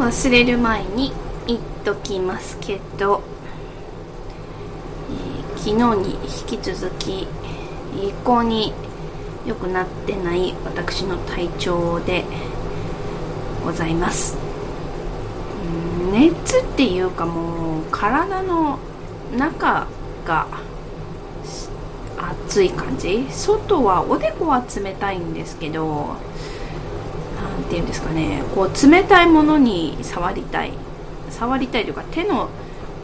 忘れる前に言っときますけど、えー、昨日に引き続き一向に良くなってない私の体調でございます。熱っていうかもう体の中が暑い感じ？外はおでこは冷たいんですけど何て言うんですかねこう冷たいものに触りたい。触りたいというか手の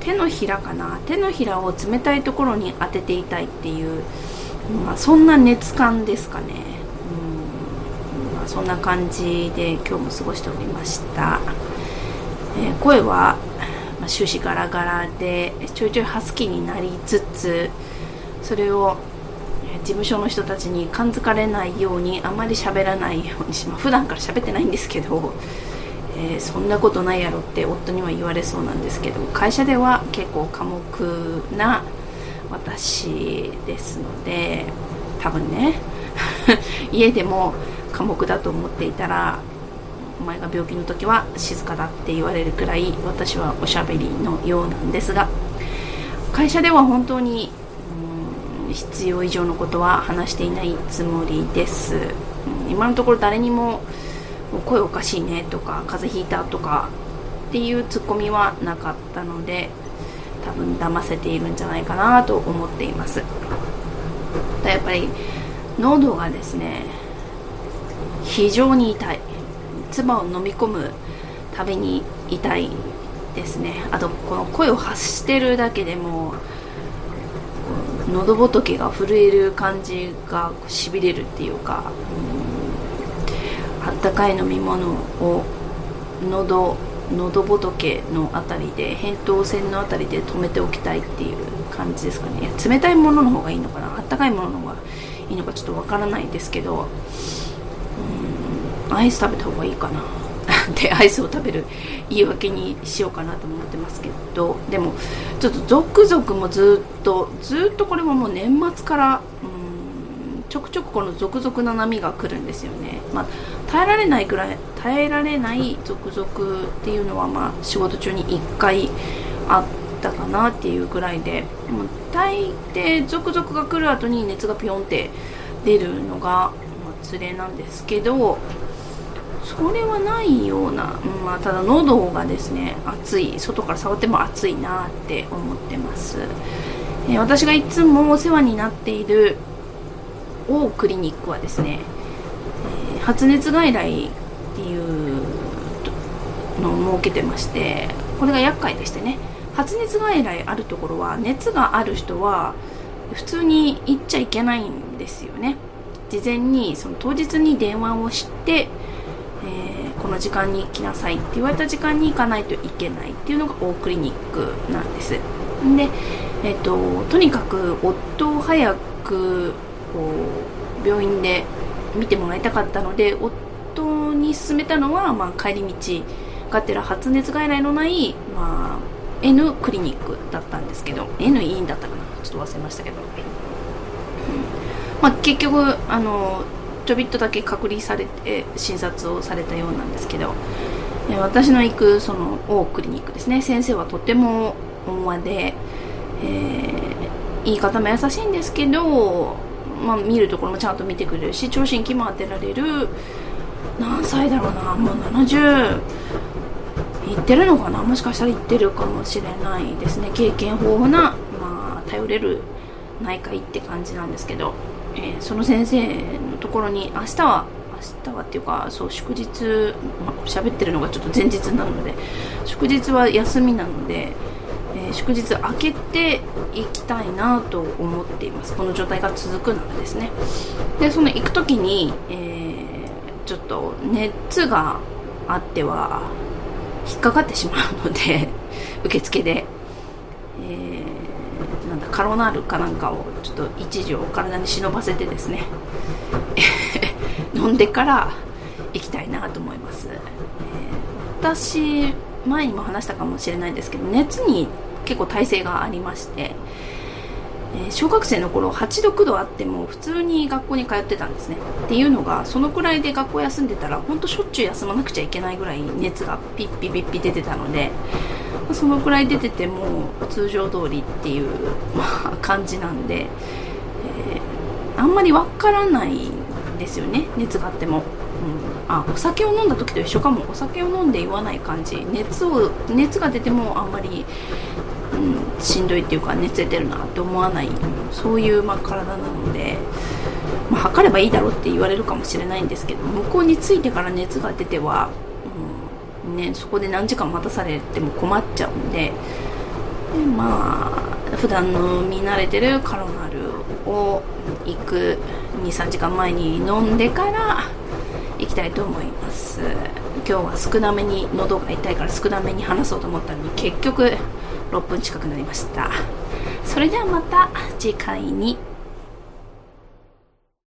手のひらかな手のひらを冷たいところに当てていたいっていう、まあ、そんな熱感ですかね、うんまあ、そんな感じで今日も過ごしておりました、えー、声は、まあ、終始ガラガラでちょいちょいハスキーになりつつそれを事務所の人たちに感づかれないようにあまり喋らないようにします普段から喋ってないんですけど、えー、そんなことないやろって夫には言われそうなんですけど会社では結構寡黙な私ですので多分ね 家でも寡黙だと思っていたらお前が病気の時は静かだって言われるくらい私はおしゃべりのようなんですが会社では本当に必要以上のことは話していないつもりです、うん、今のところ誰にも声おかしいねとか風邪ひいたとかっていうツッコミはなかったので多分騙せているんじゃないかなと思っています。やっぱり喉がですね非常に痛い。唾を飲み込むたびに痛いですね。あとこの声を発してるだけでも喉仏が震える感じがしびれるっていうか、うん、あったかい飲み物を喉喉仏の辺りで扁桃腺の辺りで止めておきたいっていう感じですかね。冷たいものの方がいいのかな。あったかいものの方がいいのかちょっとわからないですけどうんアイス食べた方がいいかな。でアイスを食べる言い訳にしようかなと思ってますけどでもちょっと続々もずっとずっとこれももう年末からうんちょくちょくこの続々な波が来るんですよね、まあ、耐えられないぐらい耐えられない続々っていうのはまあ仕事中に1回あったかなっていうぐらいでもう大抵続々が来る後に熱がピョンって出るのが、まあ、連れなんですけどそれはないような、うん、まあ、ただ喉がですね熱い外から触っても熱いなって思ってます、えー、私がいつもお世話になっている王クリニックはですね、えー、発熱外来っていうのを設けてましてこれが厄介でしてね発熱外来あるところは熱がある人は普通に行っちゃいけないんですよね。事前にその当日に電話をしてえー、この時間に来なさいって言われた時間に行かないといけないっていうのがオークリニックなんです。で、えーと、とにかく夫を早くこう病院で見てもらいたかったので夫に勧めたのは、まあ、帰り道がてら発熱外来のない、まあ、N クリニックだったんですけど N 医院だったかな。ちょっと忘れましたけど、まあ、結局あのちょびっとだけ隔離されて診察をされたようなんですけど私の行くその大クリニックですね。先生はとても温和で、えー、言い方も優しいんですけど、まあ、見るところもちゃんと見てくれるし聴診器も当てられる何歳だろうなもう70いってるのかなもしかしたらいってるかもしれないですね。経験豊富な、まあ、頼れる内科医って感じなんですけどえー、その先生ころに明日は明日はっていうかそう祝日喋、まあ、ってるのがちょっと前日なので祝日は休みなので、えー、祝日明けていきたいなと思っています。この状態が続くならですね。でその行く時に、えー、ちょっと熱があっては引っかかってしまうので 受付で、えーなんだカロナールかなんかをちょっと一時を体に忍ばせてですね。飲んでから行きたいなと思います、えー、私前にも話したかもしれないんですけど熱に結構耐性がありましてえー、小学生の頃8度9度あっても普通に学校に通ってたんですね。っていうのがそのくらいで学校休んでたら本当しょっちゅう休まなくちゃいけないぐらい熱がピッピピッピ出てたのでそのくらい出てても通常通りっていう、まあ、感じなんで、えー、あんまりわからないんですよね熱があっても。うん、あお酒を飲んだ時と一緒かも。お酒を飲んで言わない感じ。熱を熱が出てもあんまりうん、しんどいっていうか熱出てるなって思わないそういうま体なので、まあ、測ればいいだろうって言われるかもしれないんですけど向こうに着いてから熱が出ては、ね、そこで何時間待たされても困っちゃうんででまあ普段飲み慣れてるカロナルを行く23時間前に飲んでから行きたいと思います。今日は少なめに喉が痛いから少なめに話そうと思ったのに結局6分近くなりました。それではまた次回に。